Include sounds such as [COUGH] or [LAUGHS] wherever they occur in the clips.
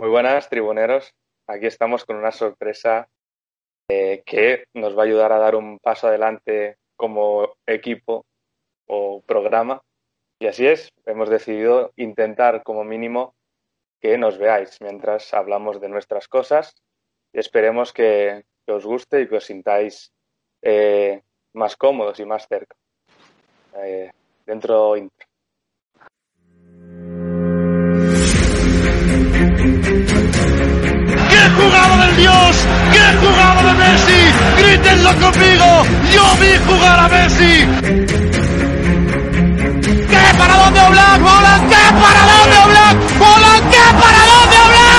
Muy buenas, tribuneros. Aquí estamos con una sorpresa eh, que nos va a ayudar a dar un paso adelante como equipo o programa Y así es, hemos decidido intentar como mínimo que nos veáis mientras hablamos de nuestras cosas y esperemos que, os guste y que os sintáis eh, más cómodos y más cerca. Eh, dentro. Jugada del Dios! ¡Qué jugada de Messi! ¡Grítenlo conmigo! ¡Yo vi jugar a Messi! para dónde Oblak, Oblak, ¿qué para dónde Oblak, Oblak, ¿qué para dónde Oblak.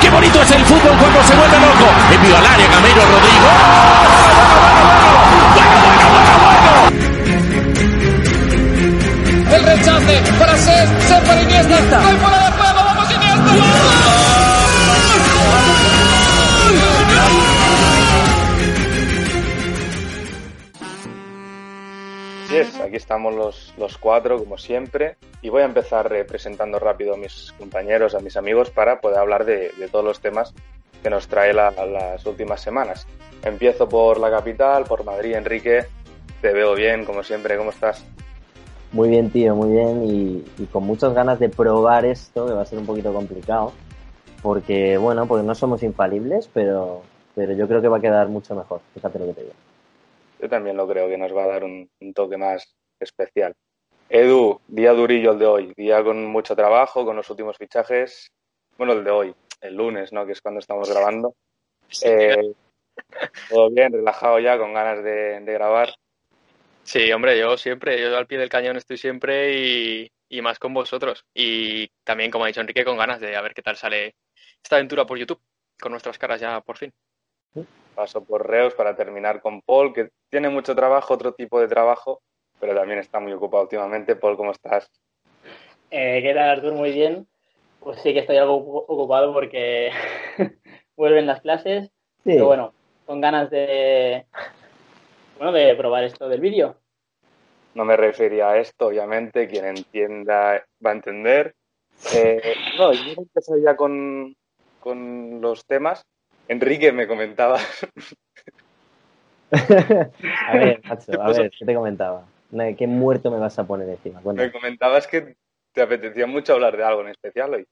Qué bonito es el fútbol cuando se vuelve loco. Envío al área, Camilo Rodrigo. Bueno, bueno, bueno, bueno, bueno. El rechace para ser, ser para Iniesta. ¡Hay fuera aquí estamos los, los, cuatro, como siempre, y voy a empezar presentando rápido a mis compañeros, a mis amigos, para poder hablar de, de todos los temas que nos trae la, las últimas semanas. Empiezo por la capital, por Madrid, Enrique, te veo bien, como siempre, ¿cómo estás? Muy bien, tío, muy bien, y, y con muchas ganas de probar esto, que va a ser un poquito complicado, porque, bueno, porque no somos infalibles, pero, pero yo creo que va a quedar mucho mejor, fíjate lo que te digo. Yo también lo creo, que nos va a dar un, un toque más especial. Edu, día durillo el de hoy, día con mucho trabajo, con los últimos fichajes. Bueno, el de hoy, el lunes, ¿no? Que es cuando estamos grabando. Eh, todo bien, relajado ya, con ganas de, de, grabar. Sí, hombre, yo siempre, yo al pie del cañón estoy siempre y, y, más con vosotros. Y también, como ha dicho Enrique, con ganas de a ver qué tal sale esta aventura por YouTube, con nuestras caras ya por fin. Paso por Reus para terminar con Paul, que tiene mucho trabajo, otro tipo de trabajo, pero también está muy ocupado últimamente. Paul, ¿cómo estás? Eh, ¿Qué tal, Artur? Muy bien. Pues sí que estoy algo ocupado porque [LAUGHS] vuelven las clases, sí. pero bueno, con ganas de, bueno, de probar esto del vídeo. No me refería a esto, obviamente, quien entienda va a entender. Eh, no, yo empezar ya con, con los temas. Enrique me comentaba. [LAUGHS] a ver, Nacho, a ver, ¿qué te comentaba? ¿Qué muerto me vas a poner encima? Me comentabas que te apetecía mucho hablar de algo en especial hoy.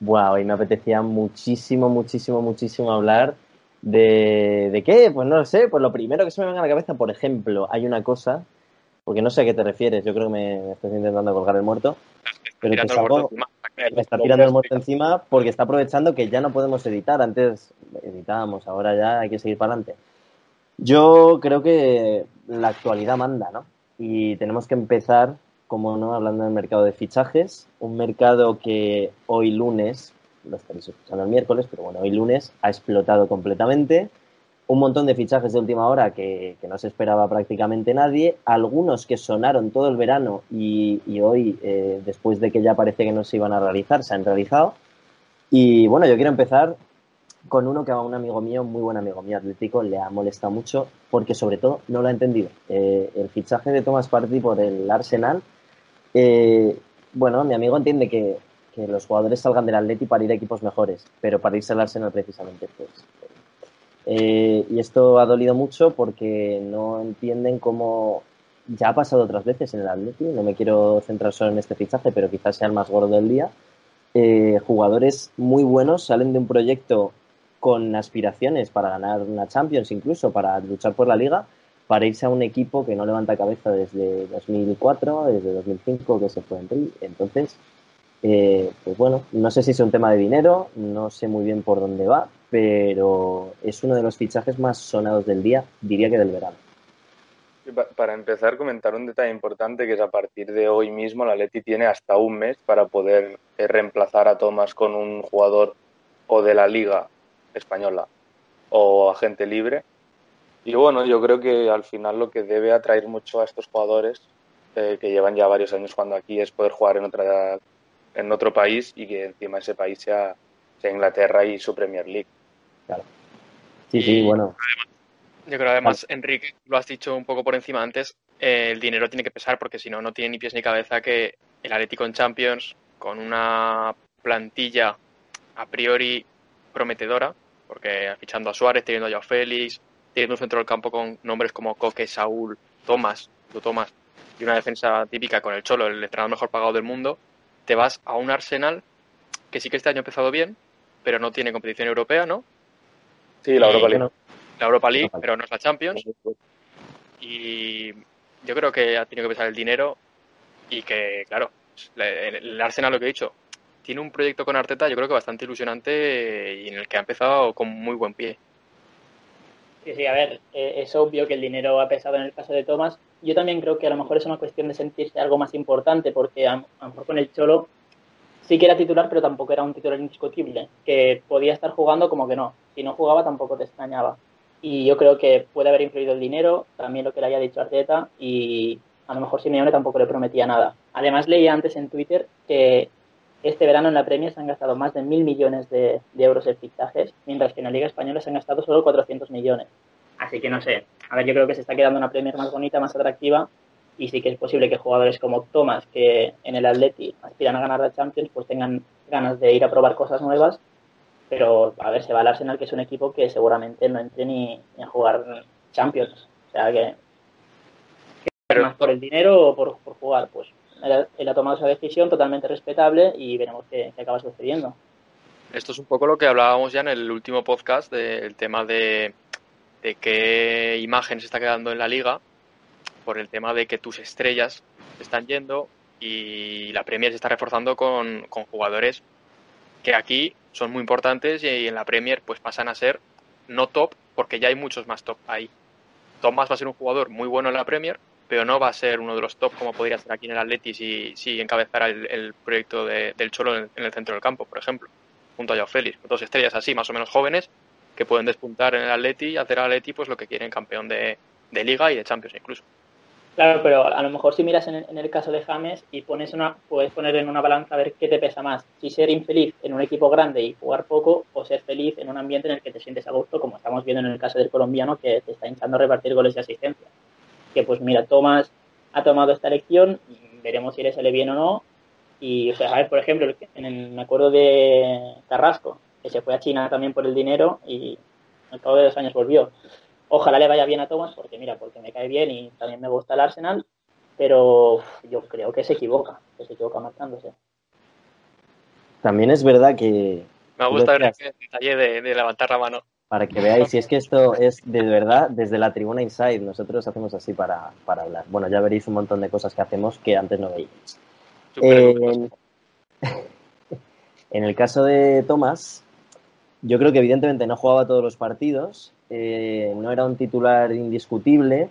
Wow, y me apetecía muchísimo, muchísimo, muchísimo hablar de, de qué, pues no lo sé, pues lo primero que se me venga a la cabeza, por ejemplo, hay una cosa, porque no sé a qué te refieres, yo creo que me, me estás intentando colgar el muerto, pero te me está tirando el muerto encima porque está aprovechando que ya no podemos editar. Antes editábamos, ahora ya hay que seguir para adelante. Yo creo que la actualidad manda, ¿no? Y tenemos que empezar, como no, hablando del mercado de fichajes, un mercado que hoy lunes, lo estaréis escuchando el miércoles, pero bueno, hoy lunes ha explotado completamente un montón de fichajes de última hora que, que, no se esperaba prácticamente nadie, algunos que sonaron todo el verano y, y hoy, eh, después de que ya parece que no se iban a realizar, se han realizado. Y bueno, yo quiero empezar con uno que a un amigo mío, muy buen amigo mío atlético, le ha molestado mucho porque sobre todo no lo ha entendido. Eh, el fichaje de Thomas Partey por el Arsenal, eh, bueno, mi amigo entiende que, que, los jugadores salgan del Atleti para ir a equipos mejores, pero para irse al Arsenal precisamente, pues. Eh, y esto ha dolido mucho porque no entienden cómo ya ha pasado otras veces en el Atleti, no me quiero centrar solo en este fichaje, pero quizás sea el más gordo del día. Eh, jugadores muy buenos salen de un proyecto con aspiraciones para ganar una Champions, incluso para luchar por la liga, para irse a un equipo que no levanta cabeza desde 2004, desde 2005 que se fue en Entonces, eh, pues bueno, no sé si es un tema de dinero, no sé muy bien por dónde va, pero es uno de los fichajes más sonados del día, diría que del verano. Para empezar, comentar un detalle importante que es a partir de hoy mismo la Leti tiene hasta un mes para poder eh, reemplazar a Tomás con un jugador o de la liga española o agente libre. Y bueno, yo creo que al final lo que debe atraer mucho a estos jugadores eh, que llevan ya varios años jugando aquí es poder jugar en otra en otro país y que encima ese país sea, sea Inglaterra y su Premier League. Claro. Sí, sí, bueno. Yo creo además, Enrique, lo has dicho un poco por encima antes, eh, el dinero tiene que pesar porque si no, no tiene ni pies ni cabeza que el Atlético en Champions, con una plantilla a priori prometedora, porque fichando a Suárez, teniendo a Joao Félix, teniendo un centro del campo con nombres como Coque, Saúl, Tomás, Tomás, y una defensa típica con el Cholo, el entrenador mejor pagado del mundo, te vas a un Arsenal que sí que este año ha empezado bien, pero no tiene competición europea, ¿no? Sí, la Europa League la Europa League, pero no es la Champions. Y yo creo que ha tenido que pesar el dinero y que, claro, el Arsenal, lo que he dicho, tiene un proyecto con Arteta, yo creo que bastante ilusionante y en el que ha empezado con muy buen pie. Sí, sí, a ver, eh, es obvio que el dinero ha pesado en el caso de Thomas. Yo también creo que a lo mejor es una cuestión de sentirse algo más importante, porque a, lo mejor con el Cholo sí que era titular, pero tampoco era un titular indiscutible, que podía estar jugando como que no. Si no jugaba tampoco te extrañaba y yo creo que puede haber influido el dinero, también lo que le haya dicho Arteta y a lo mejor Simeone tampoco le prometía nada. Además leía antes en Twitter que este verano en la Premier se han gastado más de mil millones de, euros en fichajes, mientras que en la Liga Española se han gastado solo 400 millones. Así que no sé. A ver, yo creo que se está quedando una Premier más bonita, más atractiva y sí que es posible que jugadores como Thomas, que en el Atleti aspiran a ganar la Champions, pues tengan ganas de ir a probar cosas nuevas pero a ver, se va al Arsenal, que es un equipo que seguramente no entre ni, a jugar Champions. O sea que, pero, más por el dinero o por, jugar, pues él, ha tomado esa decisión totalmente respetable y veremos qué, acaba sucediendo. Esto es un poco lo que hablábamos ya en el último podcast del tema de, de qué imagen se está quedando en la liga por el tema de que tus estrellas están yendo y la Premier se está reforzando con, con jugadores que aquí son muy importantes y en la Premier pues pasan a ser no top porque ya hay muchos más top ahí. Thomas va a ser un jugador muy bueno en la Premier, pero no va a ser uno de los top como podría ser aquí en el Atleti si, si encabezara el, proyecto del Cholo en, el centro del campo, por ejemplo, junto a Joao Félix. Dos estrellas así, más o menos jóvenes, que pueden despuntar en el Atleti y hacer al Atleti pues lo que quieren, campeón de Liga y de Champions incluso. Claro, pero a lo mejor si miras en el, caso de James y pones una, puedes poner en una balanza a ver qué te pesa más, si ser infeliz en un equipo grande y jugar poco o ser feliz en un ambiente en el que te sientes a gusto, como estamos viendo en el caso del colombiano que te está hinchando a repartir goles y asistencia. Que pues mira, Tomás ha tomado esta elección, veremos si le sale bien o no. Y, o sea, a ver, por ejemplo, en el acuerdo de Carrasco, que se fue a China también por el dinero y al cabo de dos años volvió. Ojalá le vaya bien a Thomas, porque mira, porque me cae bien y también me gusta el Arsenal, pero yo creo que se equivoca, que se equivoca marchándose. También es verdad que... Me gusta ver el detalle de, levantar la mano. Para que veáis, si es que esto es de verdad desde la tribuna Inside, nosotros hacemos así para, hablar. Bueno, ya veréis un montón de cosas que hacemos que antes no veíais. [LAUGHS] en el caso de Thomas, yo creo que evidentemente no jugaba todos los partidos, eh, no era un titular indiscutible,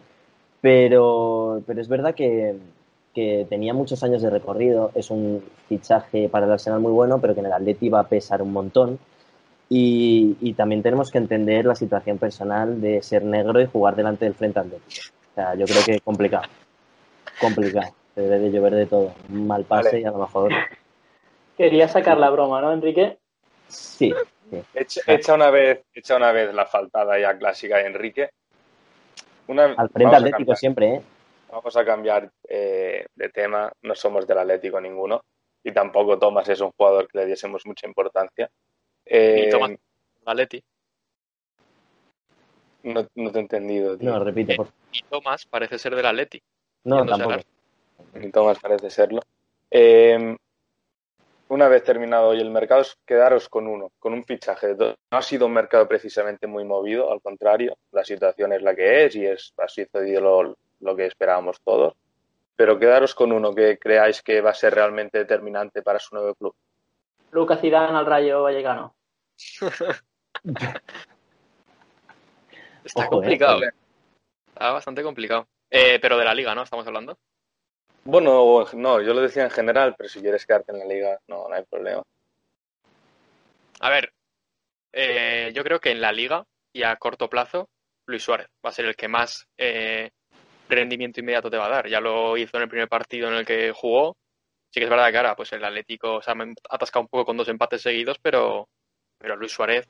pero, pero es verdad que, tenía muchos años de recorrido, es un fichaje para el Arsenal muy bueno, pero que en el Atleti va a pesar un montón. Y, también tenemos que entender la situación personal de ser negro y jugar delante del frente atlético. O sea, yo creo que complicado. Complicado. Se debe de llover de todo. Un mal pase y a lo mejor. Quería sacar la broma, ¿no, Enrique? Sí, Echa, una vez, echa una vez la faltada ya clásica de Enrique. Al frente Atlético siempre, ¿eh? Vamos a cambiar eh, de tema. No somos del Atlético ninguno. Y tampoco Tomás es un jugador que le diésemos mucha importancia. Eh, Tomás, Atleti. No, no, te he entendido. No, repite. Por... Y Tomás parece ser del Atleti. No, tampoco. Ni Tomás parece serlo. Eh, una vez terminado hoy el mercado, es quedaros con uno, con un fichaje. No ha sido un mercado precisamente muy movido, al contrario, la situación es la que es y es, ha sucedido lo, que esperábamos todos. Pero quedaros con uno que creáis que va a ser realmente determinante para su nuevo club. Lucas Zidane al Rayo Vallecano. Está complicado. ¿eh? Está bastante complicado. Eh, pero de la liga, ¿no? Estamos hablando. Bueno, no, yo lo decía en general, pero si quieres quedarte en la liga, no, no hay problema. A ver, eh, yo creo que en la liga y a corto plazo, Luis Suárez va a ser el que más eh, rendimiento inmediato te va a dar. Ya lo hizo en el primer partido en el que jugó. Sí que es verdad que ahora pues el Atlético se ha atascado un poco con dos empates seguidos, pero, pero Luis Suárez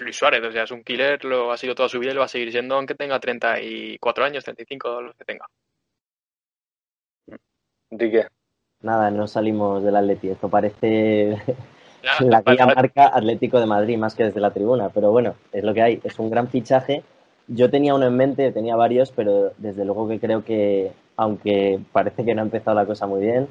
Luis Suárez, o sea, es un killer, lo ha sido toda su vida y lo va a seguir siendo aunque tenga 34 años, 35, los que tenga. Enrique. Nada, no salimos del Atleti. Esto parece [LAUGHS] la guía marca Atlético de Madrid más que desde la tribuna. Pero bueno, es lo que hay. Es un gran fichaje. Yo tenía uno en mente, tenía varios, pero desde luego que creo que, aunque parece que no ha empezado la cosa muy bien,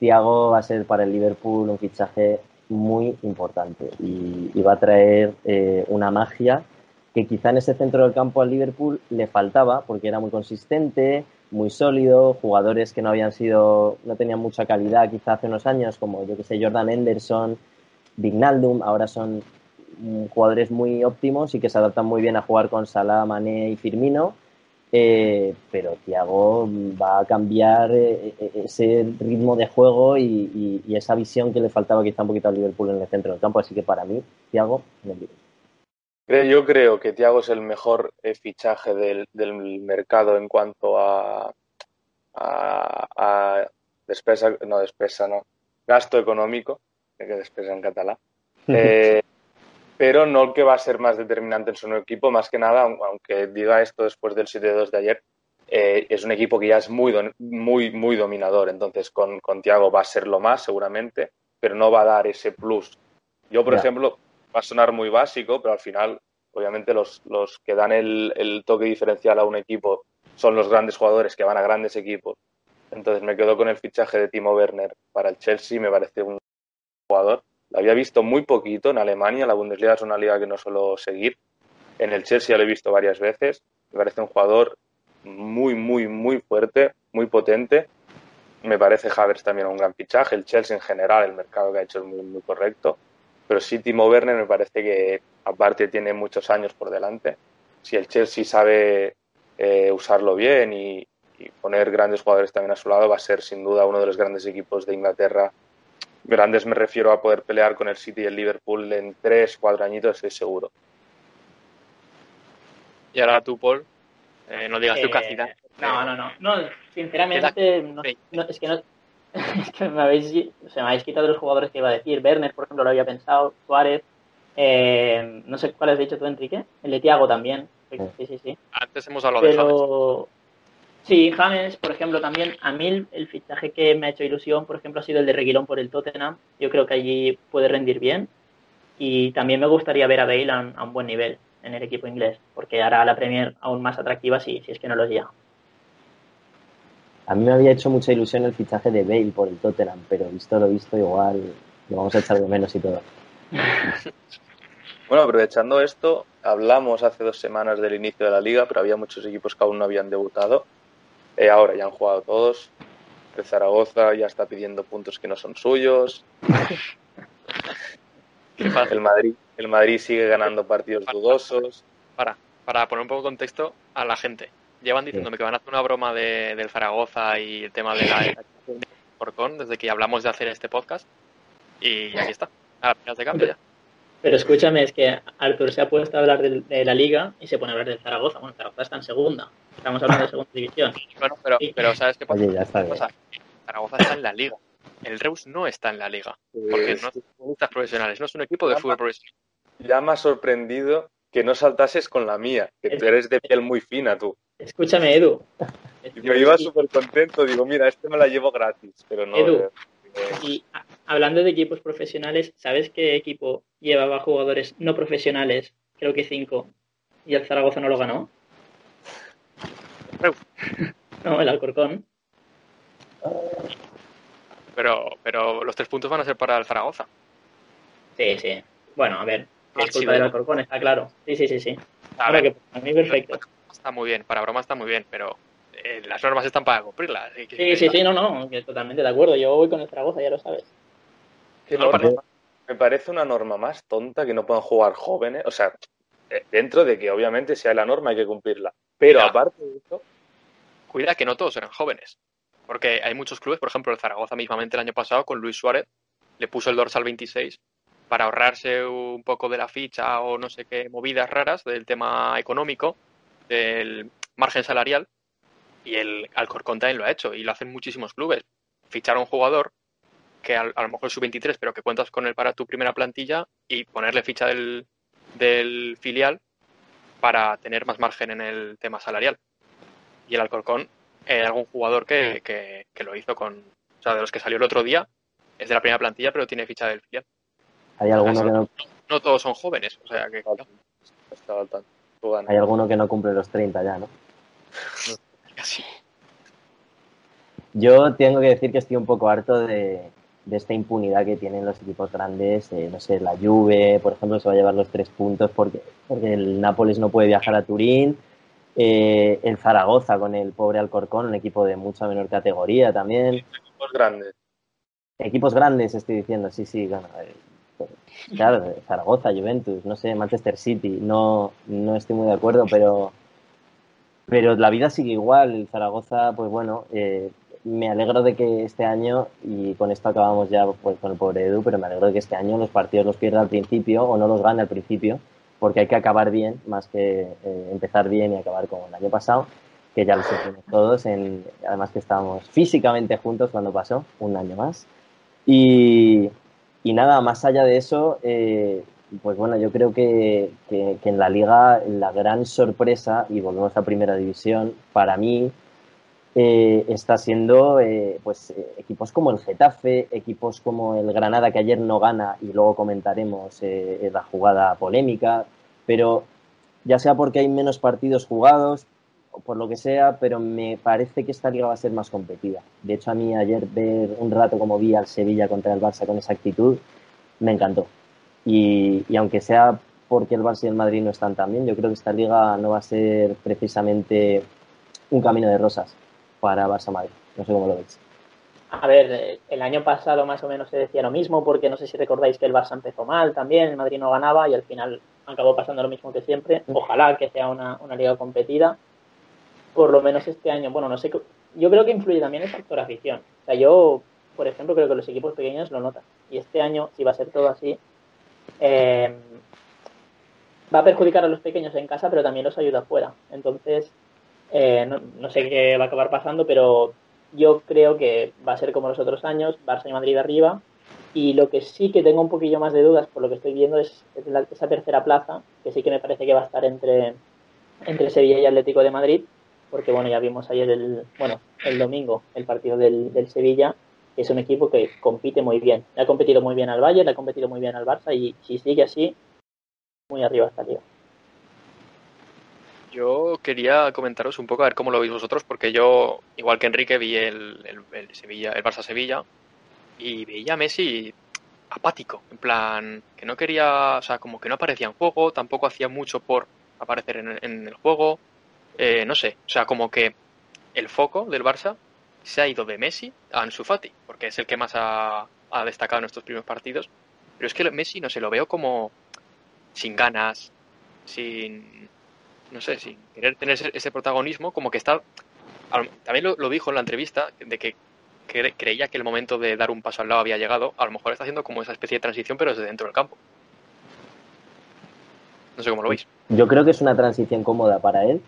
Thiago va a ser para el Liverpool un fichaje muy importante y, va a traer eh, una magia que quizá en ese centro del campo al Liverpool le faltaba porque era muy consistente, muy sólido, jugadores que no habían sido, no tenían mucha calidad quizá hace unos años, como yo que sé, Jordan Henderson, Vignaldum, ahora son jugadores muy óptimos y que se adaptan muy bien a jugar con Salah, Mané y Firmino eh, pero Thiago va a cambiar eh, eh, ese ritmo de juego y, esa visión que le faltaba quizá un poquito al Liverpool en el centro del campo. Así que para mí, Thiago Yo creo que Thiago es el mejor fichaje del, mercado en cuanto a, a, despesa, no despesa, no, gasto económico, que despesa en catalán. [LAUGHS] pero no el que va a ser más determinante en su nuevo equipo, más que nada, aunque diga esto después del 7-2 de ayer, eh, es un equipo que ya es muy, muy, muy dominador, entonces con, con Tiago va a ser lo más seguramente, pero no va a dar ese plus. Yo, por ejemplo, va a sonar muy básico, pero al final, obviamente, los, los que dan el, el toque diferencial a un equipo son los grandes jugadores que van a grandes equipos. Entonces me quedo con el fichaje de Timo Werner para el Chelsea, me parece un jugador la había visto muy poquito en Alemania, la Bundesliga es una liga que no suelo seguir. En el Chelsea lo he visto varias veces. Me parece un jugador muy, muy, muy fuerte, muy potente. Me parece Havers también un gran fichaje. El Chelsea en general, el mercado que ha hecho es muy, muy correcto. Pero sí, Timo Werner me parece que aparte tiene muchos años por delante. Si el Chelsea sabe eh, usarlo bien y poner grandes jugadores también a su lado, va a ser sin duda uno de los grandes equipos de Inglaterra Grandes me refiero a poder pelear con el City y el Liverpool en tres, cuatro añitos, es seguro. Y ahora tú, Paul, eh, no digas tu cantidad. No, no, no, no. Sinceramente, es que no. [LAUGHS] es que me habéis, me habéis quitado los jugadores que iba a decir. Werner, por ejemplo, lo había pensado. Suárez. Eh, no sé cuál has dicho tú, Enrique. El de Tiago también. Sí, sí, sí. Antes hemos hablado de James. Sí, James, por ejemplo, también a mí el fichaje que me ha hecho ilusión, por ejemplo, ha sido el de Reguilón por el Tottenham. Yo creo que allí puede rendir bien. Y también me gustaría ver a Bale a, un buen nivel en el equipo inglés, porque hará la Premier aún más atractiva si, si es que no lo llega. A mí me había hecho mucha ilusión el fichaje de Bale por el Tottenham, pero visto lo visto, igual lo vamos a echar de menos y todo. [LAUGHS] Bueno, aprovechando esto, hablamos hace dos semanas del inicio de la liga, pero había muchos equipos que aún no habían debutado. Eh, ahora ya han jugado todos. El Zaragoza ya está pidiendo puntos que no son suyos. el, Madrid, el Madrid sigue ganando partidos dudosos. Para, para poner un poco de contexto a la gente. Llevan diciéndome que van a hacer una broma de, del Zaragoza y el tema de la [LAUGHS] Corcón desde que hablamos de hacer este podcast. Y aquí está, a las de cambio ya. Pero escúchame, es que Artur se ha puesto a hablar de, la liga y se pone a hablar del Zaragoza. Bueno, Zaragoza está en segunda. Estamos hablando de segunda división. [LAUGHS] Bueno, pero, pero ¿sabes qué pasa? Zaragoza está en la liga. El Reus no está en la liga. Porque no son futbolistas profesionales, no es un equipo de fútbol profesional. Ya me ha sorprendido que no saltases con la mía, que tú eres de piel muy fina tú. Escúchame, Edu. Yo iba súper contento, digo, mira, este me la llevo gratis, pero no. Edu, y hablando de equipos profesionales, ¿sabes qué equipo llevaba jugadores no profesionales? Creo que cinco. Y el Zaragoza no lo ganó. No, el Alcorcón. Pero, pero los tres puntos van a ser para el Zaragoza. Sí, sí. Bueno, a ver, es culpa del Alcorcón, está claro. Sí, sí, sí, sí. A, ver, a mí perfecto. Está muy bien, para broma está muy bien, pero eh, las normas están para cumplirlas. Sí, sí, sí, no, no, totalmente de acuerdo. Yo voy con el Zaragoza, ya lo sabes. me parece una norma más tonta que no puedan jugar jóvenes. O sea, eh, dentro de que obviamente sea la norma hay que cumplirla. Pero aparte de eso, cuida que no todos eran jóvenes. Porque hay muchos clubes, por ejemplo, el Zaragoza mismamente el año pasado con Luis Suárez le puso el dorsal 26 para ahorrarse un poco de la ficha o no sé qué movidas raras del tema económico, del margen salarial. Y el Alcorcón también lo ha hecho y lo hacen muchísimos clubes. Fichar a un jugador que a, lo mejor es su 23, pero que cuentas con él para tu primera plantilla y ponerle ficha del, del filial para tener más margen en el tema salarial. Y el Alcorcón, eh, algún jugador que, que, lo hizo con, o sea, de los que salió el otro día, es de la primera plantilla, pero tiene ficha del filial. Hay alguno que no... no... todos son jóvenes, o sea que... Hay alguno que no cumple los 30 ya, ¿no? [LAUGHS] Casi. Yo tengo que decir que estoy un poco harto de, de esta impunidad que tienen los equipos grandes, eh, no sé, la Juve, por ejemplo, se va a llevar los tres puntos porque, porque el Nápoles no puede viajar a Turín, eh, el Zaragoza con el pobre Alcorcón, un equipo de mucha menor categoría también. Equipos grandes. Equipos grandes, estoy diciendo, sí, sí, eh, claro, Zaragoza, Juventus, no sé, Manchester City, no, no estoy muy de acuerdo, pero, pero la vida sigue igual, el Zaragoza, pues bueno, eh, me alegro de que este año, y con esto acabamos ya pues, con el pobre Edu, pero me alegro de que este año los partidos los pierda al principio o no los gane al principio, porque hay que acabar bien, más que eh, empezar bien y acabar como el año pasado, que ya lo sentimos todos, en, además que estábamos físicamente juntos cuando pasó, un año más. Y, y nada, más allá de eso, eh, pues bueno, yo creo que, que, que en la liga la gran sorpresa, y volvemos a primera división, para mí eh, está siendo eh, pues eh, equipos como el Getafe, equipos como el Granada que ayer no gana y luego comentaremos la jugada polémica, pero ya sea porque hay menos partidos jugados o por lo que sea, pero me parece que esta liga va a ser más competida. De hecho, a mí ayer ver un rato como vi al Sevilla contra el Barça con esa actitud, me encantó. Y, y aunque sea porque el Barça y el Madrid no están tan bien, yo creo que esta liga no va a ser precisamente un camino de rosas para Barça Madrid. No sé cómo lo veis. A ver, eh, el año pasado más o menos se decía lo mismo, porque no sé si recordáis que el Barça empezó mal también, el Madrid no ganaba y al final acabó pasando lo mismo que siempre. Ojalá que sea una, liga competida. Por lo menos este año, bueno, no sé, yo creo que influye también el factor afición. O sea, yo, por ejemplo, creo que los equipos pequeños lo notan. Y este año, si va a ser todo así, eh, va a perjudicar a los pequeños en casa, pero también los ayuda afuera. Entonces, eh, no, sé qué va a acabar pasando, pero yo creo que va a ser como los otros años, Barça y Madrid arriba. Y lo que sí que tengo un poquillo más de dudas, por lo que estoy viendo, es, esa tercera plaza, que sí que me parece que va a estar entre, entre Sevilla y Atlético de Madrid, porque bueno, ya vimos ayer el, bueno, el domingo el partido del, del Sevilla, que es un equipo que compite muy bien. Le ha competido muy bien al Bayern, le ha competido muy bien al Barça y si sigue así, muy arriba estaría. Yo quería comentaros un poco a ver cómo lo veis vosotros, porque yo, igual que Enrique, vi el, el, Sevilla, el Barça Sevilla y veía a Messi apático, en plan que no quería, o sea, como que no aparecía en juego, tampoco hacía mucho por aparecer en, el juego, eh, no sé, o sea, como que el foco del Barça se ha ido de Messi a Ansu Fati, porque es el que más ha, ha destacado en estos primeros partidos, pero es que Messi no se lo veo como sin ganas, sin no sé, sin querer tener ese, protagonismo, como que está, también lo, dijo en la entrevista, de que, creía que el momento de dar un paso al lado había llegado, a lo mejor está haciendo como esa especie de transición, pero desde dentro del campo. No sé cómo lo veis. Yo creo que es una transición cómoda para él,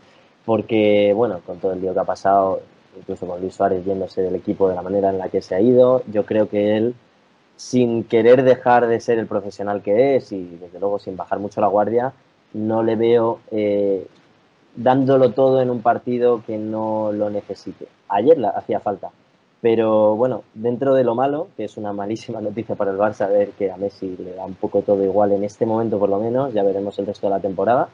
porque, bueno, con todo el lío que ha pasado, incluso con Luis Suárez yéndose del equipo de la manera en la que se ha ido, yo creo que él, sin querer dejar de ser el profesional que es y desde luego sin bajar mucho la guardia, no le veo eh, dándolo todo en un partido que no lo necesite. Ayer la, hacía falta, pero bueno, dentro de lo malo, que es una [LAUGHS] malísima noticia para el Barça ver que a Messi le da un poco todo igual en este momento por lo menos, ya veremos el resto de la temporada.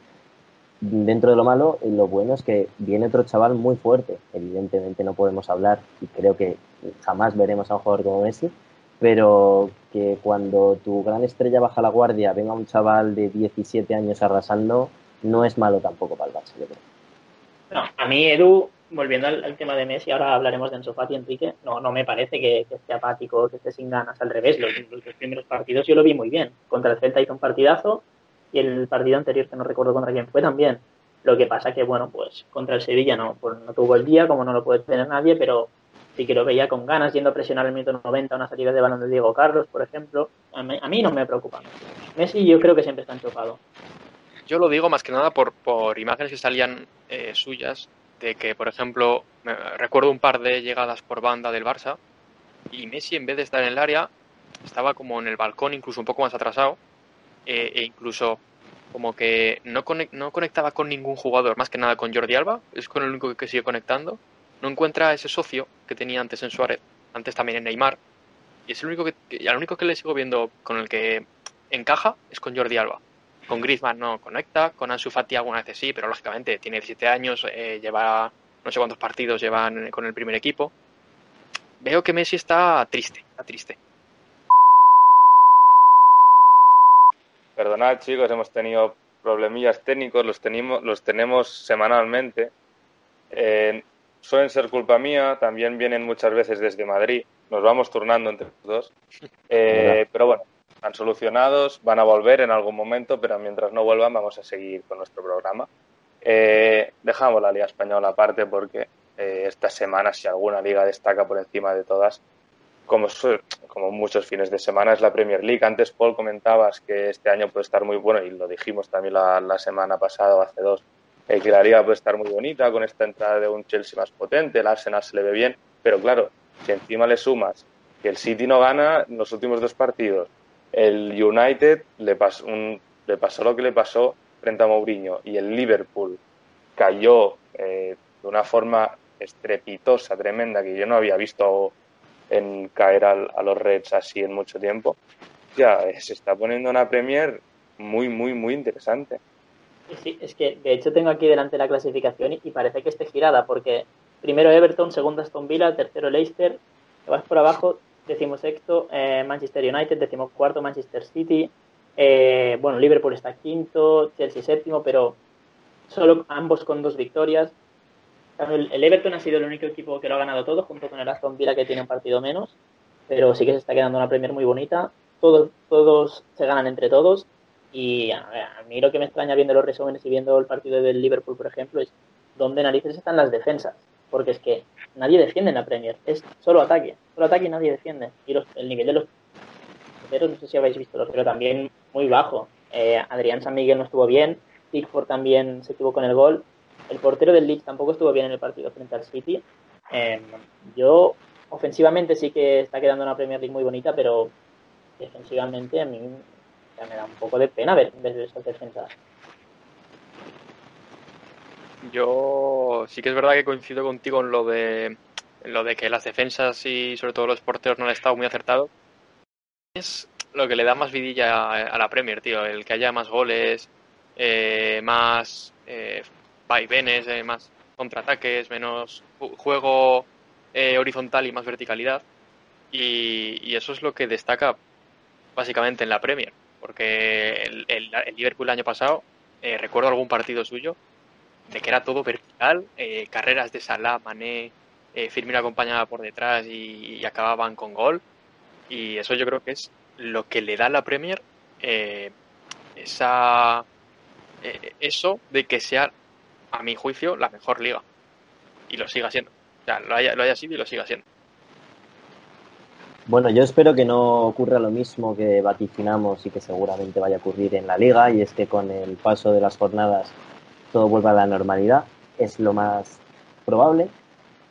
Dentro de lo malo, lo bueno es que viene otro chaval muy fuerte. Evidentemente no podemos hablar y creo que jamás veremos a un jugador como Messi, pero que cuando tu gran estrella baja la guardia, venga un chaval de 17 años arrasando, no es malo tampoco para el Barça, yo creo. No, a mí, Edu, volviendo al, tema de Messi, ahora hablaremos de Enzo Fati Enrique, no, no me parece que, esté apático, que esté sin ganas, al revés, los, los, primeros partidos yo lo vi muy bien. Contra el Celta hizo un partidazo y el partido anterior, que no recuerdo contra quién fue, también. Lo que pasa que, bueno, pues contra el Sevilla no, pues no tuvo el día, como no lo puede tener nadie, pero sí que veía con ganas, yendo a presionar el minuto 90 una salida de balón de Diego Carlos, por ejemplo. A mí, no me preocupa. Messi yo creo que siempre está enchufado. Yo lo digo más que nada por, por imágenes que salían eh, suyas, de que, por ejemplo, recuerdo un par de llegadas por banda del Barça, y Messi en vez de estar en el área, estaba como en el balcón, incluso un poco más atrasado, eh, e incluso como que no, no conectaba con ningún jugador, más que nada con Jordi Alba, es con el único que sigue conectando. No encuentra ese socio que tenía antes en Suárez, antes también en Neymar, y es el único que, el único que le sigo viendo con el que encaja es con Jordi Alba. Con Griezmann no conecta, con Ansu Fati alguna vez sí, pero lógicamente tiene 17 años, eh, lleva no sé cuántos partidos llevan con el primer equipo. Veo que Messi está triste, está triste. Perdonad chicos, hemos tenido problemillas técnicos, los, los tenemos semanalmente. Eh, suelen ser culpa mía, también vienen muchas veces desde Madrid, nos vamos turnando entre los dos. Eh, pero bueno, están solucionados, van a volver en algún momento, pero mientras no vuelvan vamos a seguir con nuestro programa. Eh, dejamos la Liga Española aparte porque esta semana, si alguna liga destaca por encima de todas, como, como muchos fines de semana, es la Premier League. Antes, Paul, comentabas que este año puede estar muy bueno, y lo dijimos también la, semana pasada o hace dos, eh, que la liga puede estar muy bonita con esta entrada de un Chelsea más potente, el Arsenal se le ve bien, pero claro, si encima le sumas que el City no gana en los últimos dos partidos, el United le pasó, le pasó lo que le pasó frente a Mourinho y el Liverpool cayó eh, de una forma estrepitosa, tremenda, que yo no había visto en caer a los Reds así en mucho tiempo, ya eh, se está poniendo una Premier muy, muy, muy interesante. Sí, es que de hecho tengo aquí delante la clasificación y parece que esté girada, porque primero Everton, segundo Aston Villa, tercero Leicester, vas por abajo, decimosexto eh, Manchester United, decimocuarto Manchester City, eh, bueno, Liverpool está quinto, Chelsea séptimo, pero solo ambos con dos victorias. El Everton ha sido el único equipo que lo ha ganado todo, junto con el Aston Villa que tiene un partido menos, pero sí que se está quedando una Premier muy bonita. Todos, todos se ganan entre todos y a, mí lo que me extraña viendo los resúmenes y viendo el partido del Liverpool, por ejemplo, es dónde narices están las defensas, porque es que nadie defiende en la Premier, es solo ataque, solo ataque y nadie defiende. Y el nivel de los pero no sé si habéis visto, pero también muy bajo. Eh, Adrián San Miguel no estuvo bien, Pickford también se equivocó en el gol el portero del Leeds tampoco estuvo bien en el partido frente al City. Em, yo, ofensivamente sí que está quedando una Premier League muy bonita, pero defensivamente a mí me da un poco de pena ver, ver esas defensas. Yo sí que es verdad que coincido contigo en lo de lo de que las defensas y sobre todo los porteros no han estado muy acertados. Es lo que le da más vidilla a, la Premier, tío. El que haya más goles, eh, más eh, vaivenes, eh, más contraataques, menos juego eh, horizontal y más verticalidad. Y, eso es lo que destaca básicamente en la Premier, porque el, Liverpool el año pasado, eh, recuerdo algún partido suyo, de que era todo vertical, carreras de Salah, Mané, Firmino acompañaba por detrás y, acababan con gol. Y eso yo creo que es lo que le da a la Premier esa, eso de que sea a mi juicio, la mejor liga. Y lo siga siendo. O sea, lo haya, lo haya sido y lo siga siendo. Bueno, yo espero que no ocurra lo mismo que vaticinamos y que seguramente vaya a ocurrir en la liga, y es que con el paso de las jornadas todo vuelva a la normalidad. Es lo más probable,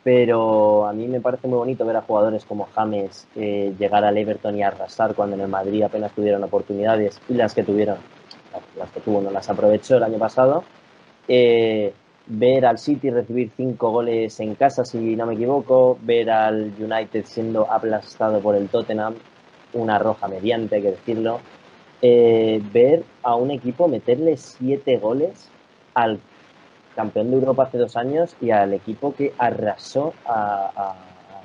pero a mí me parece muy bonito ver a jugadores como James eh, llegar al Everton y arrasar cuando en el Madrid apenas tuvieron oportunidades y las que tuvieron, las que tuvo no las aprovechó el año pasado eh, ver al City recibir cinco goles en casa, si no me equivoco, ver al United siendo aplastado por el Tottenham, una roja mediante, hay que decirlo, eh, ver a un equipo meterle siete goles al campeón de Europa hace dos años y al equipo que arrasó a,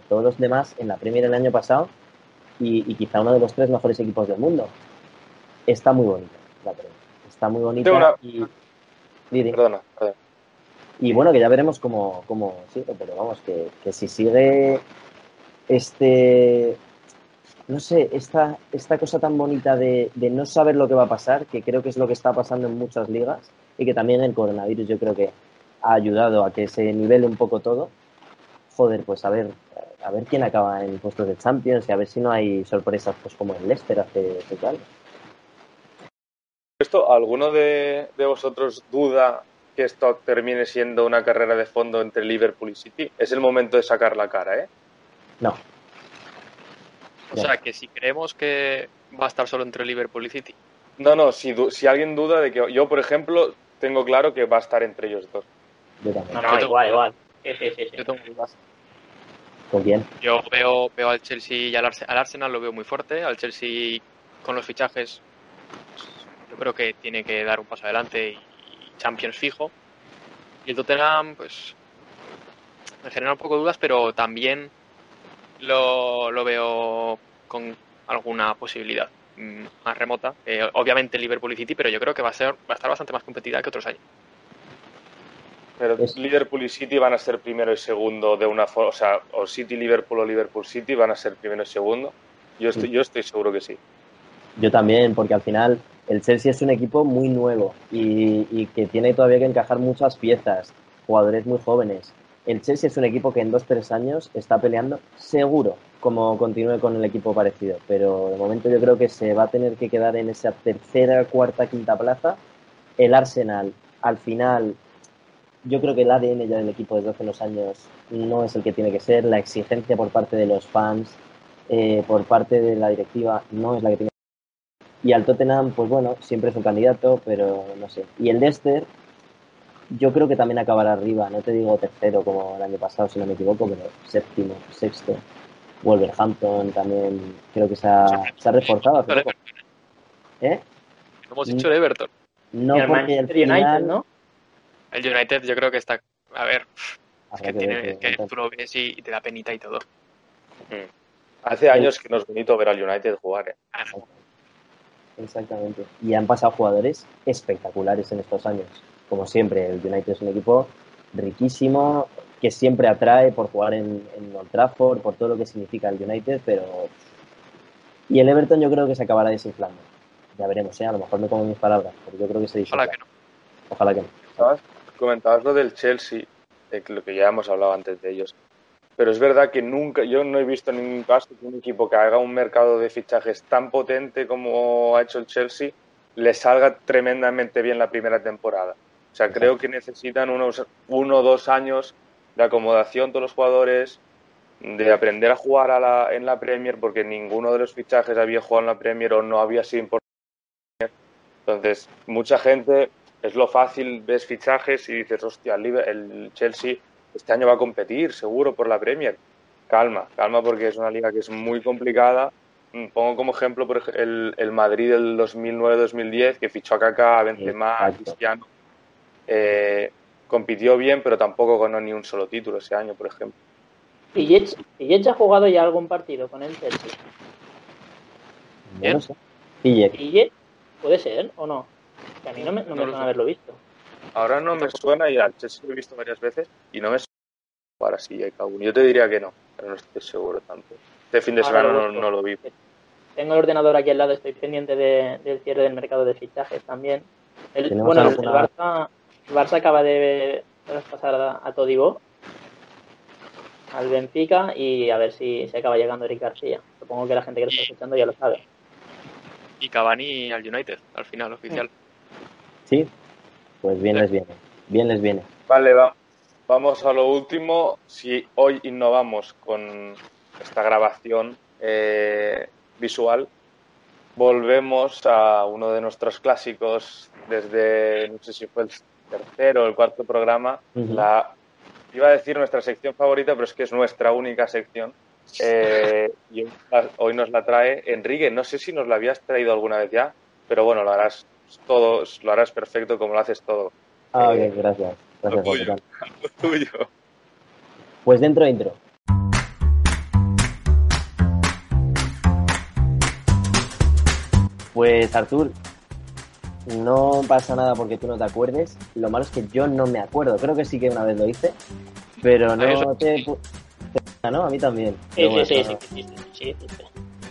todos los demás en la Premier el año pasado y, quizá uno de los tres mejores equipos del mundo. Está muy bonito, la Está muy bonita y Perdona, Y bueno, que ya veremos cómo, cómo sigue, pero vamos, que, si sigue este no sé, esta, esta cosa tan bonita de, no saber lo que va a pasar, que creo que es lo que está pasando en muchas ligas y que también el coronavirus yo creo que ha ayudado a que se nivele un poco todo. Joder, pues a ver, a ver quién acaba en puestos de Champions y a ver si no hay sorpresas pues como el Leicester hace, hace tal. ¿Esto, ¿Alguno de, de, vosotros duda que esto termine siendo una carrera de fondo entre Liverpool y City? Es el momento de sacar la cara, ¿eh? No. O sea, que si creemos que va a estar solo entre Liverpool y City. No, no, si, si alguien duda de que yo, por ejemplo, tengo claro que va a estar entre ellos dos. Yo también. No, no, igual, igual. Sí, sí, sí, sí. Yo tengo dudas. ¿Con quién? Yo veo, veo al Chelsea y al, Arsenal, al Arsenal lo veo muy fuerte. Al Chelsea con los fichajes, yo creo que tiene que dar un paso adelante y Champions fijo. Y el Tottenham, pues, me genera un poco de dudas, pero también lo, lo veo con alguna posibilidad mm, más remota. Eh, obviamente Liverpool y City, pero yo creo que va a ser va a estar bastante más competida que otros años. Pero. Liverpool y City van a ser primero y segundo de una forma, o sea, o City Liverpool o Liverpool City van a ser primero y segundo. Yo estoy, yo estoy seguro que sí. Yo también, porque al final el Chelsea es un equipo muy nuevo y, que tiene todavía que encajar muchas piezas, jugadores muy jóvenes. El Chelsea es un equipo que en dos tres años está peleando seguro como continúe con el equipo parecido, pero de momento yo creo que se va a tener que quedar en esa tercera, cuarta, quinta plaza. El Arsenal, al final, yo creo que el ADN ya del equipo desde hace unos años no es el que tiene que ser, la exigencia por parte de los fans, eh, por parte de la directiva, no es la que tiene. Y al Tottenham, pues bueno, siempre es un candidato, pero no sé. Y el Leicester, yo creo que también acabará arriba, no te digo tercero como el año pasado, si no me equivoco, pero séptimo, sexto. Wolverhampton también creo que se ha, se ha reforzado. Poco. ¿Eh? No hemos dicho el Everton. No, porque el final... United, ¿no? El United yo creo que está... A ver, es que, tiene, es que tú lo ves y, y, te da penita y todo. Mm. Hace años que no es bonito ver al United jugar, ¿eh? Exactamente. Y han pasado jugadores espectaculares en estos años. Como siempre, el United es un equipo riquísimo, que siempre atrae por jugar en, en Old Trafford, por todo lo que significa el United, pero... Y el Everton yo creo que se acabará desinflando. Ya veremos, ¿eh? A lo mejor me como mis palabras, pero yo creo que se desinfla. Ojalá que no. Ojalá que no. ¿Sabes? Comentabas lo del Chelsea, de lo que ya hemos hablado antes de ellos. Pero es verdad que nunca, yo no he visto ningún caso que un equipo que haga un mercado de fichajes tan potente como ha hecho el Chelsea le salga tremendamente bien la primera temporada. O sea, creo que necesitan unos uno o dos años de acomodación todos los jugadores, de aprender a jugar a la, en la Premier, porque ninguno de los fichajes había jugado en la Premier o no había sido importante. Entonces, mucha gente, es lo fácil, ves fichajes y dices, hostia, el Chelsea este año va a competir seguro por la Premier. Calma, calma porque es una liga que es muy complicada. Pongo como ejemplo por el, el Madrid del 2009-2010, que fichó a Kaká, a Benzema, a Cristiano. Eh, compitió bien, pero tampoco ganó ni un solo título ese año, por ejemplo. ¿Y Yech ha jugado ya algún partido con el Chelsea? No sé. ¿Pillet? ¿Puede ser o no? Que a mí no me, no me suena haberlo visto. Ahora no me suena y al Chelsea lo he visto varias veces y no me suena ahora sí hay uno. Yo te diría que no, pero no estoy seguro tanto. Este fin de semana no, no, lo vi. Tengo el ordenador aquí al lado, estoy pendiente de, del cierre del mercado de fichajes también. El, bueno, el Barça, el Barça acaba de traspasar a, a Todibo al Benfica y a ver si se acaba llegando Eric García. Supongo que la gente que lo está escuchando ya lo sabe. Y Cavani al United, al final, oficial. Sí, pues bien les viene. Bien les viene. Vale, va. Vamos a lo último. Si hoy innovamos con esta grabación eh, visual, volvemos a uno de nuestros clásicos desde, no sé si fue el tercero o el cuarto programa, uh -huh. la iba a decir nuestra sección favorita, pero es que es nuestra única sección. Eh, y hoy nos la trae Enrique. No sé si nos la habías traído alguna vez ya, pero bueno, lo harás todo, lo harás perfecto como lo haces todo. Ah, eh, ok, gracias. Gracias, lo tuyo, [LAUGHS] lo tuyo. Pues dentro intro. Pues Artur, no pasa nada porque tú no te acuerdes. Lo malo es que yo no me acuerdo. Creo que sí que una vez lo hice, pero no te, te... ¿no? A mí también. Sí, sí, sí, sí, sí, sí, sí,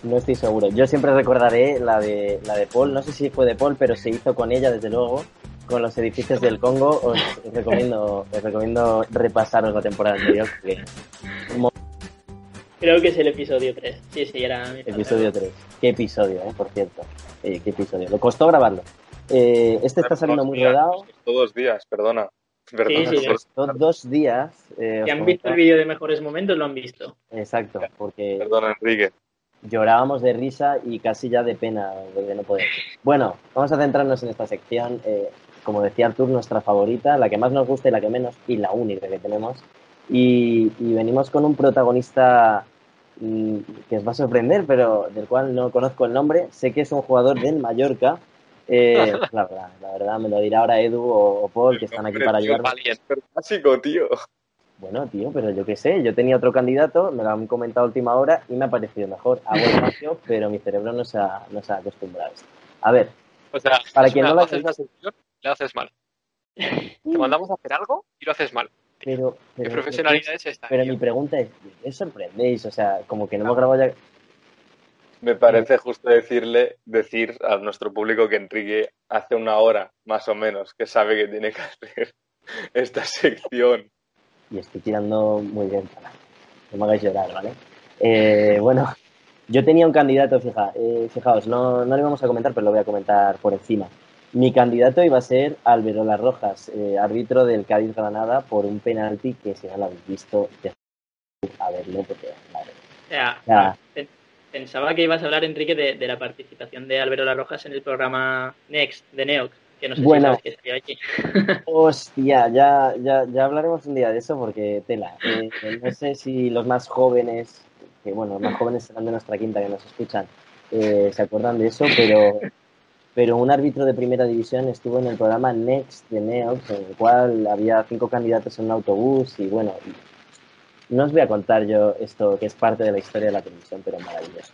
No estoy seguro. Yo siempre recordaré la de, la de Paul. No sé si fue de Paul, pero se hizo con ella, desde luego, con los edificios del Congo. Os, recomiendo, os recomiendo repasaros la temporada anterior. Creo que es el episodio 3. Sí, sí, era mi Episodio 3. Qué episodio, eh, por cierto. Eh, qué episodio. Lo costó grabarlo. Eh, este está saliendo muy rodado. Dos días, perdona. Sí, sí, dos, días. Eh, han visto el vídeo de mejores momentos, lo han visto. Exacto, porque. Perdona, Enrique. Llorábamos de risa y casi ya de pena de no poder. Bueno, vamos a centrarnos en esta sección. Eh, como decía Artur, nuestra favorita, la que más nos gusta y la que menos, y la única que tenemos. Y, venimos con un protagonista mm, que os va a sorprender, pero del cual no conozco el nombre. Sé que es un jugador del Mallorca, eh, [LAUGHS] la, verdad, la verdad, me lo dirá ahora Edu o, Paul, que están aquí para ayudarme. Básico, tío. Bueno, tío, pero yo qué sé, yo tenía otro candidato, me lo han comentado a última hora y me ha parecido mejor. Hago espacio, [LAUGHS] pero mi cerebro no se ha, no se ha acostumbrado a esto. A ver, o sea, para quien no lo haces una sección, le haces mal. Te [LAUGHS] mandamos a hacer algo y lo haces mal. Pero, ¿Qué profesionalidad es esta? Pero mi pregunta es, ¿qué sorprendéis? O sea, como que no hemos grabado ya me parece justo decirle, decir a nuestro público que Enrique hace una hora, más o menos, que sabe que tiene que hacer [LAUGHS] esta sección. Y estoy tirando muy bien no me hagáis llorar, ¿vale? Eh, bueno, yo tenía un candidato, fija, eh, fijaos, no, no le vamos a comentar, pero lo voy a comentar por encima. Mi candidato iba a ser Alberola Rojas, eh, árbitro del Cádiz Granada, por un penalti que si no lo habéis visto, a verlo porque, madre. Ya, Pensaba que ibas a hablar, Enrique, de, la participación de Álvaro Las Rojas en el programa Next de Neox, que no sé bueno, si que aquí. [LAUGHS] Hostia, ya, ya, ya hablaremos un día de eso porque tela. Eh, no sé si los más jóvenes, que bueno, los más jóvenes serán de nuestra quinta que nos escuchan, eh, se acuerdan de eso, pero, pero un árbitro de primera división estuvo en el programa Next de Neox, en el cual había cinco candidatos en un autobús y bueno, no os voy a contar yo esto que es parte de la historia de la televisión, pero maravilloso.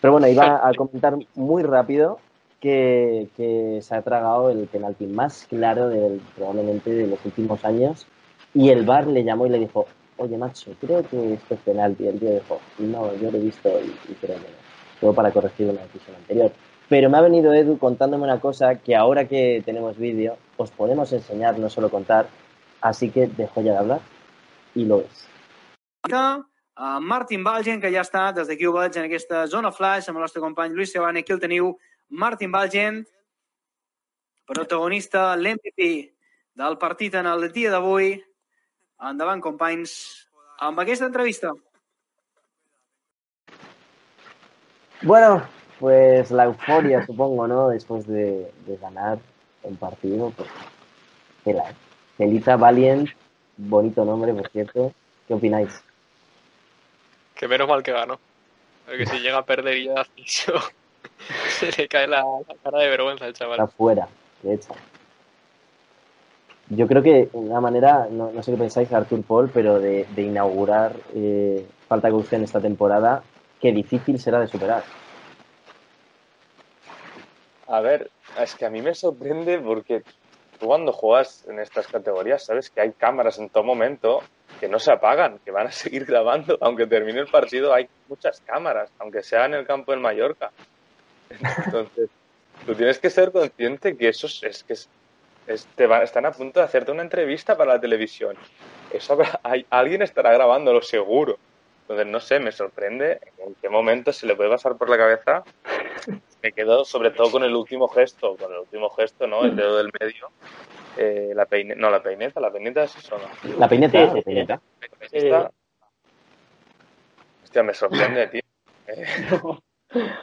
Pero bueno, iba a comentar muy rápido que, se ha tragado el penalti más claro del, probablemente de los últimos años y el VAR le llamó y le dijo, oye macho, creo que esto es penalti. El tío dijo, no, yo lo he visto y, creo que no. Todo para corregir una decisión anterior. Pero me ha venido Edu contándome una cosa que ahora que tenemos vídeo os podemos enseñar, no solo contar. Así que dejo ya de hablar y lo es. Uh, Martin Balgen, que ja està, des d'aquí ho veig en aquesta zona flash, amb el nostre company Lluís Sebane. Aquí el teniu, Martin Balgen, protagonista, l'MVP del partit en el dia d'avui. Endavant, companys, amb aquesta entrevista. Bueno, pues la euforia, supongo, ¿no? Después de, de ganar el partido, pues. Felita Valiant, bonito nombre, por cierto. ¿Qué opináis? Que menos mal que ganó. Porque si llega a perder ya [LAUGHS] [LAUGHS] se le cae la, cara de vergüenza al chaval. Está fuera, de hecho. Yo creo que una manera, no, sé qué pensáis, Arthur Paul, pero de, inaugurar eh, Falta en esta temporada, qué difícil será de superar. A ver, es que a mí me sorprende porque tú cuando juegas en estas categorías sabes que hay cámaras en todo momento que no se apagan, que van a [LAUGHS] seguir grabando, aunque termine el partido, hay muchas cámaras, aunque sea en el campo del Mallorca. Entonces, tú tienes que ser consciente que eso es, que están a punto de hacerte una entrevista para la televisión. Eso hay, alguien estará grabándolo seguro. Entonces, no sé, me sorprende en qué momento se le puede pasar por la cabeza. Me quedo sobre todo con el último gesto, con el último gesto, ¿no? El dedo del medio, eh, la peine... no, la peineta, la peineta es eso, ¿no? La peineta, la peineta. Hostia, me sorprende, tío. [LAUGHS]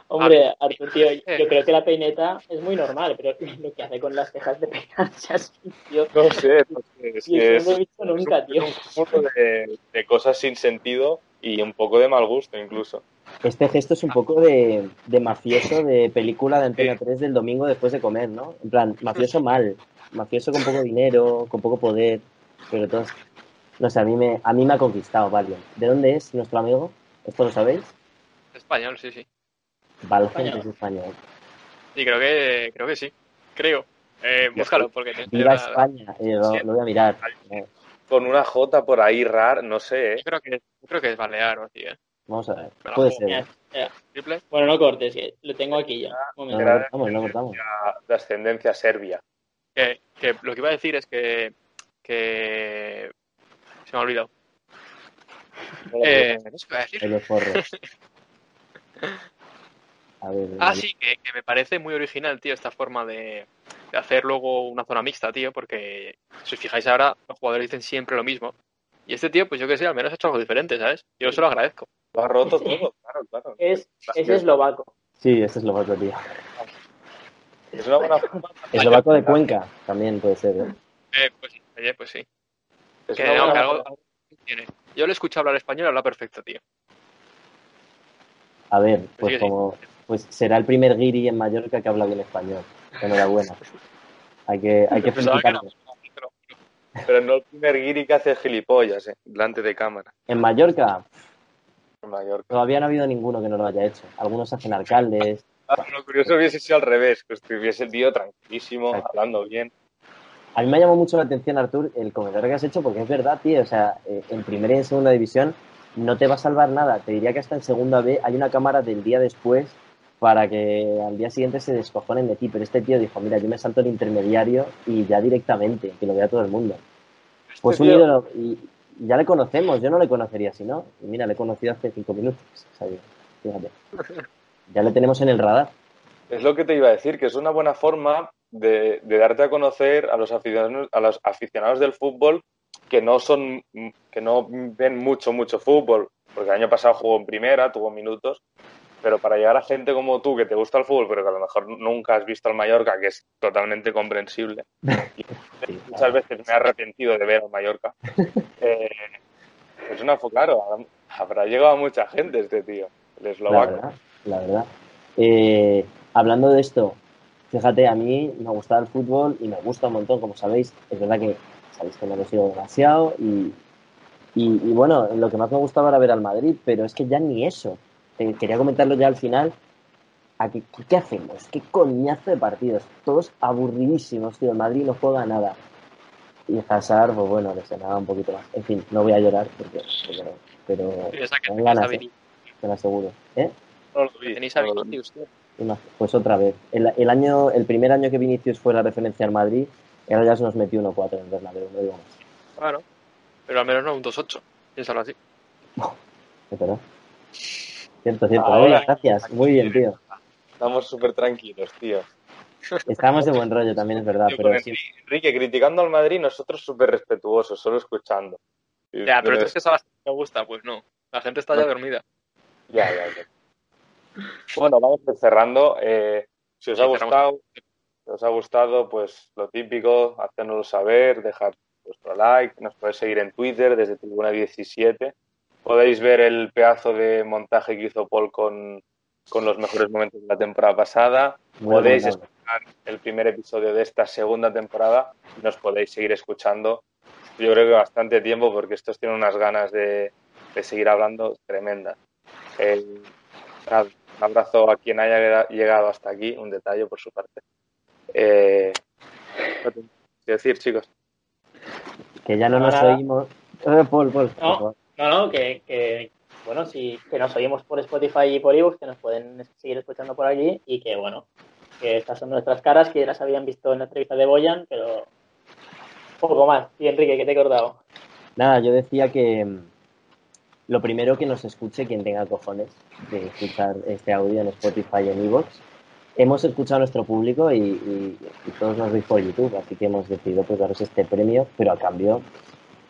Hombre, ah, Artur, tío, [LAUGHS] yo creo que la peineta es muy normal, pero [LAUGHS] lo que hace con las cejas de peinarse así, tío. No sé, es que no he visto nunca, tío. Un de, de cosas sin sentido y un poco de mal gusto incluso. Este gesto es un poco de, de mafioso de película de Antena 3 del domingo después de comer, ¿no? En plan, mafioso mal, mafioso con poco dinero, con poco poder, pero todos... No sé, a mí me, a mí me ha conquistado, vale. ¿De dónde es nuestro amigo? ¿Esto lo sabéis? Español, sí, sí. Valgen es español. Sí, creo que, creo que sí. Creo. Eh, búscalo porque... Viva España, eh, lo, voy a mirar. Con una J por ahí rar, no sé. ¿eh? Yo, creo que, creo que es Balear o así, ¿eh? Vamos a ver, puede ser. ¿eh? Bueno, no cortes, que lo tengo aquí ya. No, no cortamos, no cortamos. De ascendencia serbia. Que, que, lo que iba a decir es que, que... se me ha olvidado. Eh, ¿Qué iba a decir? [LAUGHS] A ver, Ah, sí, que, que, me parece muy original, tío, esta forma de, de, hacer luego una zona mixta, tío, porque si os fijáis ahora, los jugadores dicen siempre lo mismo. Y este tío, pues yo que sé, al menos ha hecho algo diferente, ¿sabes? Yo se lo agradezco. Lo ha roto todo, claro, claro. Es, es eslovaco. Sí, es eslovaco, tío. Es una buena forma. [LAUGHS] Eslovaco de Cuenca también puede ser, ¿eh? eh pues, oye, pues sí. Es que, no, que algo, algo tiene. Yo le escucho hablar español, habla perfecto, tío. A ver, pues como pues será el primer guiri en Mallorca que habla bien español. Enhorabuena. Hay que, hay que felicitarlo. Pero, pero no el primer guiri que hace gilipollas, eh, delante de cámara. En Mallorca, En Mallorca. todavía no ha habido ninguno que no lo haya hecho. Algunos hacen alcaldes. Ah, lo curioso hubiese sido al revés, que estuviese el tío tranquilísimo, Exacto. hablando bien. A mí me ha llamado mucho la atención, Artur, el comentario que has hecho, porque es verdad, tío. O sea, eh, en primera y en segunda división no te va a salvar nada. Te diría que hasta en segunda B hay una cámara del día después para que al día siguiente se descojonen de ti. Pero este tío dijo, mira, yo me salto el intermediario y ya directamente, que lo vea todo el mundo. Pues un tío- ídolo, y ya le conocemos, yo no le conocería si no. Y mira, le he conocido hace cinco minutos. Fíjate. [LAUGHS] Ya le tenemos en el radar. Es lo que te iba a decir, que es una buena forma de, de darte a conocer a los aficionados, a los aficionados del fútbol que no son, que no ven mucho, mucho fútbol, porque el año pasado jugó en primera, tuvo minutos, pero para llegar a gente como tú que te gusta el fútbol, pero que a lo mejor nunca has visto al Mallorca, que es totalmente comprensible. [LAUGHS] Y muchas veces me he arrepentido de ver al Mallorca. Eh, es una, claro, habrá llegado a mucha gente este tío, el La eslovaco. verdad, la verdad. Eh, hablando de esto, fíjate, a mí me gustaba el fútbol y me gusta un montón, como sabéis. Es verdad que sabéis que no lo sigo demasiado y, y, y bueno, lo que más me gustaba era ver al Madrid, pero es que ya ni eso. Te- quería comentarlo ya al final. Aquí, ¿qué, qué hacemos? ¿Qué coñazo de partidos? Todos aburridísimos, tío. El Madrid no juega nada. Y Hazard, pues bueno, le sonaba un poquito más. En fin, no voy a llorar porque, pero Esa que ganas, a eh, te lo aseguro. ¿Eh? No lo vi, tenéis a. Vinicius, tío. Pues otra vez. El, el año, el primer año que Vinicius fue la referencia al Madrid, ahora ya se nos metió 1-4 en el Bernabéu, no digo más. Claro. Pero al menos no un 2-8. Piénsalo así. [LAUGHS] Es verdad. Cierto, cierto. Hola. gracias. Muy bien, tío. Estamos súper tranquilos, tío. [LAUGHS] Estamos de buen rollo también, es verdad, Yo pero con sí. Enrique, Enrique, criticando al Madrid, nosotros súper respetuosos, solo escuchando. Ya, pero tú es que sabes que me gusta, pues no. La gente está ya dormida. Ya, ya, ya. Bueno, vamos a ir cerrando. Eh, si os ha gustado, si os ha gustado, pues lo típico, hacérnoslo saber, dejar vuestro like, nos podéis seguir en Twitter desde Tribuna17. Podéis ver el pedazo de montaje que hizo Paul con, con los mejores momentos de la temporada pasada. Muy podéis escuchar el primer episodio de esta segunda temporada y nos podéis seguir escuchando. Yo creo que bastante tiempo porque estos tienen unas ganas de, de seguir hablando tremendas. Eh, nada, un abrazo a quien haya llegado hasta aquí, un detalle por su parte. Eh, no tengo que decir, chicos. Que ya no nos oímos. Eh, Paul, Paul, por No. No, no, que, que bueno, sí, que nos oímos por Spotify y por ebooks, que nos pueden seguir escuchando por allí y que bueno, que estas son nuestras caras, que ya las habían visto en la entrevista de Boyan, pero poco más. Y Enrique, ¿qué te he acordado? Nada, yo decía que mm, lo primero que nos escuche quien tenga cojones de escuchar este audio en Spotify y en Evox. Hemos escuchado a nuestro público y, y- y todos nos veis por YouTube, así que hemos decidido pues daros este premio, pero a cambio,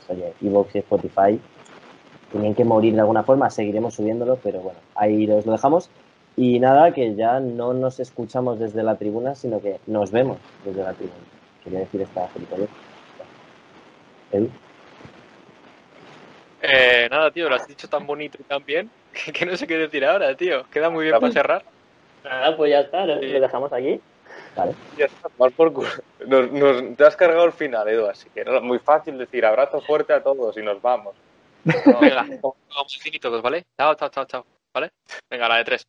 pues, oye, Evox y Spotify tienen que morir de alguna forma, seguiremos subiéndolo, pero bueno, ahí os lo dejamos. Y nada, que ya no nos escuchamos desde la tribuna, sino que nos vemos desde la tribuna. Quería decir esta gilipollez. Edu. Eh, nada, tío, lo has dicho tan bonito y tan bien [LAUGHS] que, no sé qué decir ahora, tío. Queda muy bien para cerrar. Nada, pues ya está, lo, lo dejamos aquí. Vale. Ya está, mal por culo. Nos, nos- te has cargado el final, Edu, así que era muy fácil decir abrazo fuerte a todos y nos vamos. [LAUGHS] Venga, vamos infinitos, ¿vale? Chao, chao, chao, chao. ¿Vale? Venga, la de tres.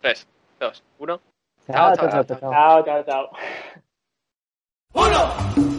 Tres, dos, uno. Chao, Chao, chao, chao, chao, chao. Chao, chao, chao. Uno,